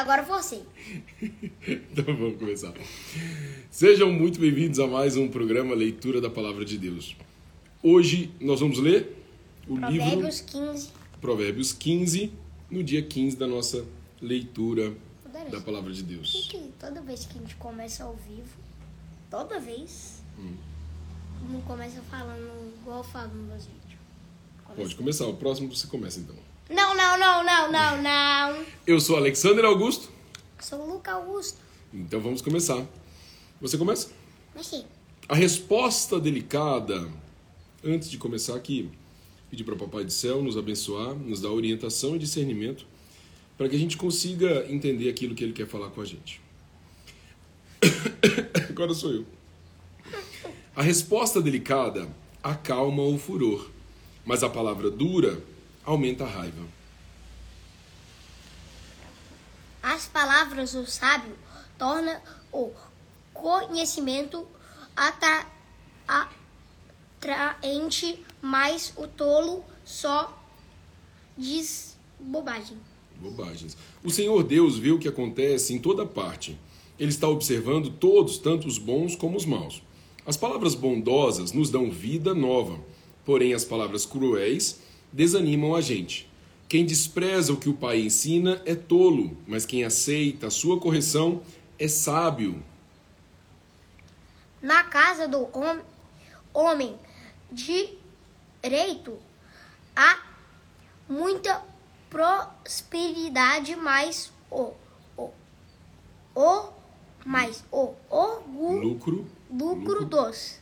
Agora você. então vamos começar. Sejam muito bem-vindos a mais um programa Leitura da Palavra de Deus. Hoje nós vamos ler o Provérbios livro 15. Provérbios 15, no dia 15 da nossa leitura Poderoso. da Palavra de Deus. Que toda vez que a gente começa ao vivo, toda vez, Hum. não começa falando igual eu falo nos meus vídeos. Começa- Pode começar, o próximo você começa então. Não, não, não, não, não, não. Eu sou Alexander Augusto, Eu sou Luca Augusto. então vamos começar. Você começa? Sim. A resposta delicada, antes de começar aqui, pedir para o Papai do Céu nos abençoar, nos dar orientação e discernimento, para que a gente consiga entender aquilo que Ele quer falar com a gente. Agora sou eu. A resposta delicada acalma o furor, mas a palavra dura aumenta a raiva. As palavras do sábio tornam o conhecimento atra- atraente, mas o tolo só diz bobagem. Bobagens. O Senhor Deus vê o que acontece em toda parte. Ele está observando todos, tanto os bons como os maus. As palavras bondosas nos dão vida nova, porém as palavras cruéis desanimam a gente. Quem despreza o que o pai ensina é tolo, mas quem aceita a sua correção é sábio. Na casa do hom- homem direito há muita prosperidade, mas o, o, o, mas o orgulho, Lucro, lucro dos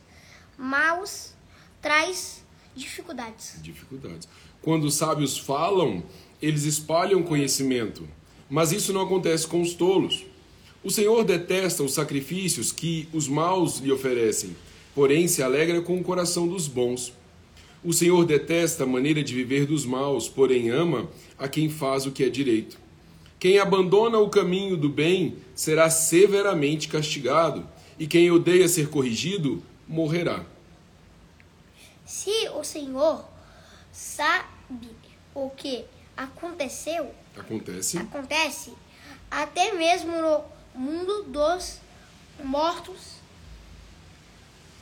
maus traz dificuldades. dificuldades. Quando os sábios falam, eles espalham conhecimento, mas isso não acontece com os tolos. O Senhor detesta os sacrifícios que os maus lhe oferecem, porém se alegra com o coração dos bons. O Senhor detesta a maneira de viver dos maus, porém ama a quem faz o que é direito. Quem abandona o caminho do bem será severamente castigado, e quem odeia ser corrigido morrerá. Se o Senhor sabe o que aconteceu, Acontece. acontece até mesmo no mundo dos mortos,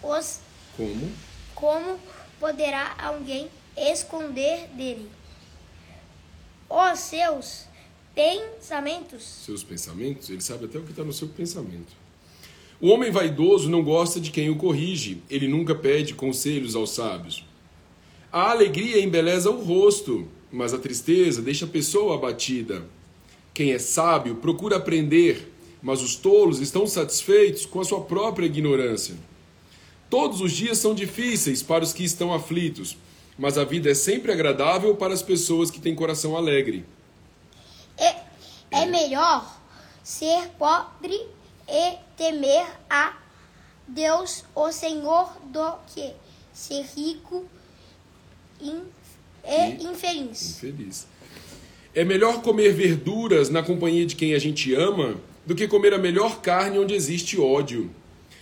os Como? como poderá alguém esconder dele os seus pensamentos? seus pensamentos, ele sabe até o que está no seu pensamento. O homem vaidoso não gosta de quem o corrige, ele nunca pede conselhos aos sábios. A alegria embeleza o rosto, mas a tristeza deixa a pessoa abatida. Quem é sábio procura aprender, mas os tolos estão satisfeitos com a sua própria ignorância. Todos os dias são difíceis para os que estão aflitos, mas a vida é sempre agradável para as pessoas que têm coração alegre. É, é melhor ser pobre e temer a Deus, o Senhor, do que ser rico in- e E- infeliz. Infeliz. É melhor comer verduras na companhia de quem a gente ama do que comer a melhor carne onde existe ódio.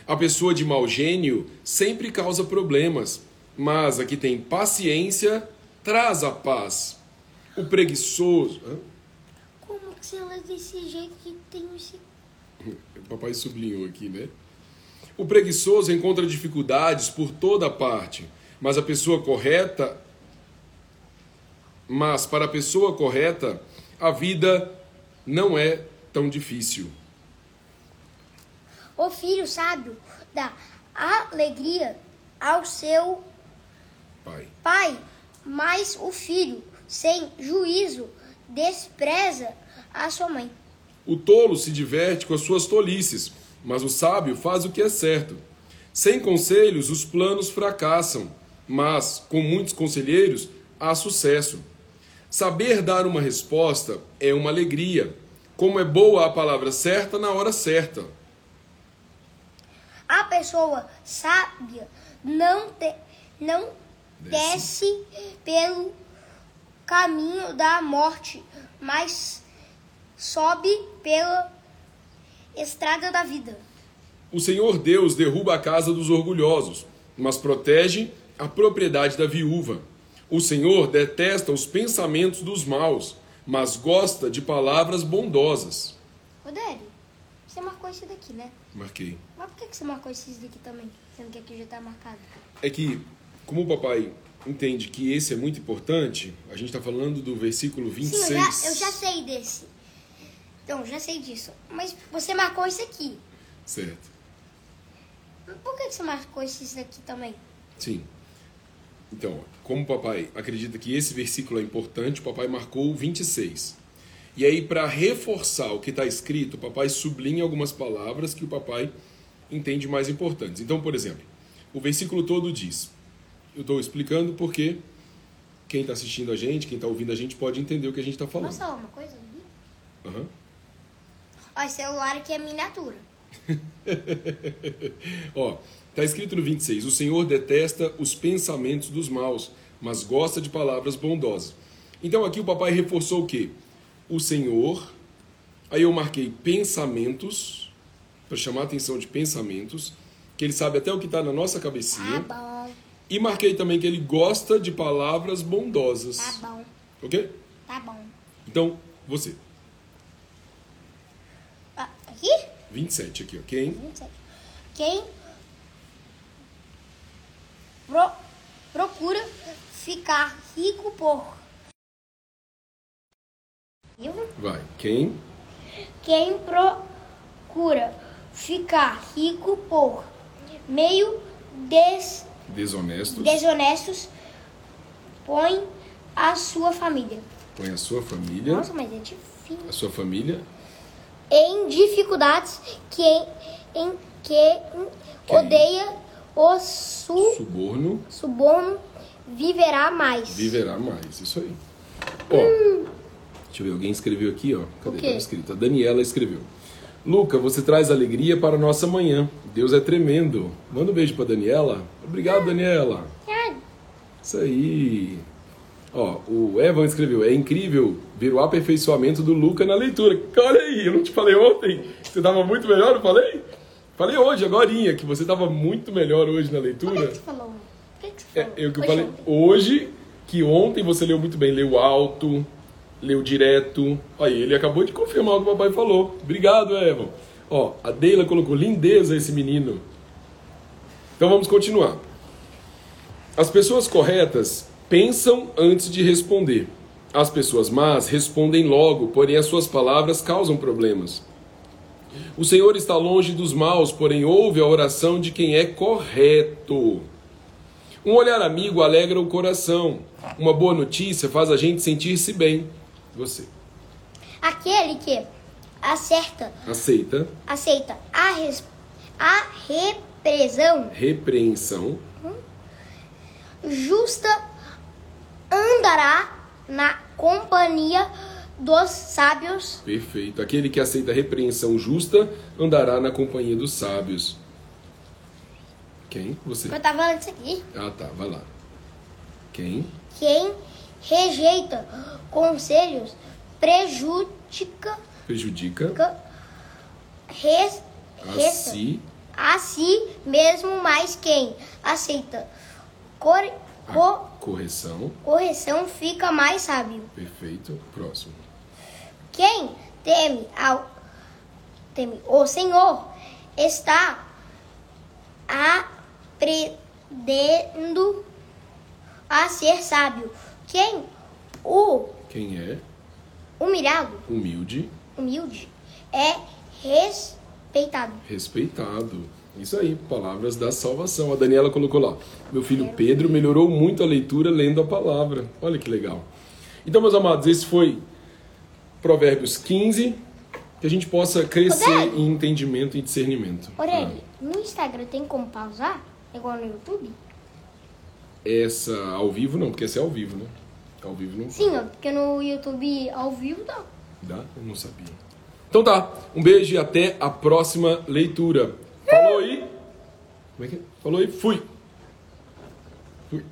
A pessoa de mau gênio sempre causa problemas, mas a que tem paciência traz a paz. O preguiçoso. Hã? Como que você lê desse jeito que tem esse... O papai sublinhou aqui, né? O preguiçoso encontra dificuldades por toda parte, mas a pessoa correta. Mas para a pessoa correta, a vida não é tão difícil. O filho sábio dá alegria ao seu Pai. pai, mas o filho sem juízo despreza a sua mãe. O tolo se diverte com as suas tolices, mas o sábio faz o que é certo. Sem conselhos, os planos fracassam, mas com muitos conselheiros há sucesso. Saber dar uma resposta é uma alegria, como é boa a palavra certa na hora certa. A pessoa sábia não, te- não Desce. desce pelo caminho da morte, mas sobe pela estrada da vida. O Senhor Deus derruba a casa dos orgulhosos, mas protege a propriedade da viúva. O Senhor detesta os pensamentos dos maus, mas gosta de palavras bondosas. Daddy, você marcou esse daqui, né? Marquei. Mas por que você marcou esses daqui também? Sendo que aqui já tá marcado. É que, como o papai entende que esse é muito importante, a gente está falando do versículo 26. Sim, eu já, eu já sei desse. Então, já sei disso. Mas você marcou esse aqui. Certo. Por que você marcou esses daqui também? Sim. Então, como o papai acredita que esse versículo é importante, o papai marcou o 26. E aí, para reforçar o que está escrito, o papai sublinha algumas palavras que o papai entende mais importantes. Então, por exemplo, o versículo todo diz: Eu estou explicando porque quem está assistindo a gente, quem está ouvindo a gente, pode entender o que a gente está falando. Posso falar uma coisa? Aham. Ó, celular aqui é miniatura. Ó, tá escrito no 26: O Senhor detesta os pensamentos dos maus, mas gosta de palavras bondosas. Então aqui o papai reforçou o quê? O Senhor. Aí eu marquei pensamentos, para chamar a atenção de pensamentos, que ele sabe até o que está na nossa Tá cabecinha. bom, E marquei também que ele gosta de palavras bondosas. tá bom, Ok? tá bom. Então, você. Ah, aqui? 27 aqui, ok? 27. Quem pro- procura ficar rico por. Vai. Quem? Quem procura ficar rico por meio des, Desonestos. desonestos põe a sua família. Põe a sua família. Nossa, mas é difícil. A sua família. Em dificuldades que em que Quem? odeia o su, Suborno. suborno viverá mais. Viverá mais. Isso aí. Ó. Deixa eu ver, alguém escreveu aqui, ó. Cadê? Tá escrito. A Daniela escreveu. Luca, você traz alegria para a nossa manhã. Deus é tremendo. Manda um beijo para Daniela. Obrigado, Daniela. Ah, Isso aí. Ó, o Evan escreveu: É incrível ver o aperfeiçoamento do Luca na leitura. Olha aí, eu não te falei ontem? Você estava muito melhor, não falei? Falei hoje, agorinha, que você estava muito melhor hoje na leitura. que você falou? Por que, que você É, falou? eu que eu Hoje falei ontem. hoje, que ontem você leu muito bem, leu alto, leu direto. Aí, ele acabou de confirmar o que o papai falou. Obrigado, Evan. Ó, a Deila colocou lindeza esse menino. Então vamos continuar. As pessoas corretas pensam antes de responder. As pessoas más respondem logo, porém as suas palavras causam problemas. O Senhor está longe dos maus, porém ouve a oração de quem é correto. Um olhar amigo alegra o coração. Uma boa notícia faz a gente sentir-se bem. Você Aquele que acerta, aceita aceita a, res, a repressão repreensão, justa andará na companhia dos sábios. perfeito. Aquele que aceita repreensão justa andará na companhia dos sábios. Quem? Você. Eu tava falando isso aqui. Ah, tá, vai lá. Quem? Quem rejeita conselhos prejudica Prejudica res, a si a si mesmo, mas quem aceita cor, a correção. correção fica mais sábio. Perfeito. Próximo. Quem teme ao teme o Senhor está aprendendo a ser sábio. Quem o Quem é humilhado, humilde, humilde, é respeitado. respeitado. Isso aí, palavras da salvação. A Daniela colocou lá. Meu filho Pedro melhorou muito a leitura lendo a palavra. Olha que legal. Então, meus amados, esse foi Provérbios 15. Que a gente possa crescer em entendimento e discernimento. Aurélio, no Instagram tem como pausar? Igual no YouTube? Ah, essa ao vivo não, porque essa é ao vivo, né? Ao vivo não. Sim, porque no YouTube ao vivo dá. Dá? Eu não sabia. Então tá. Um beijo e até a próxima leitura. Como é que é? Falou aí. Fui. Fui.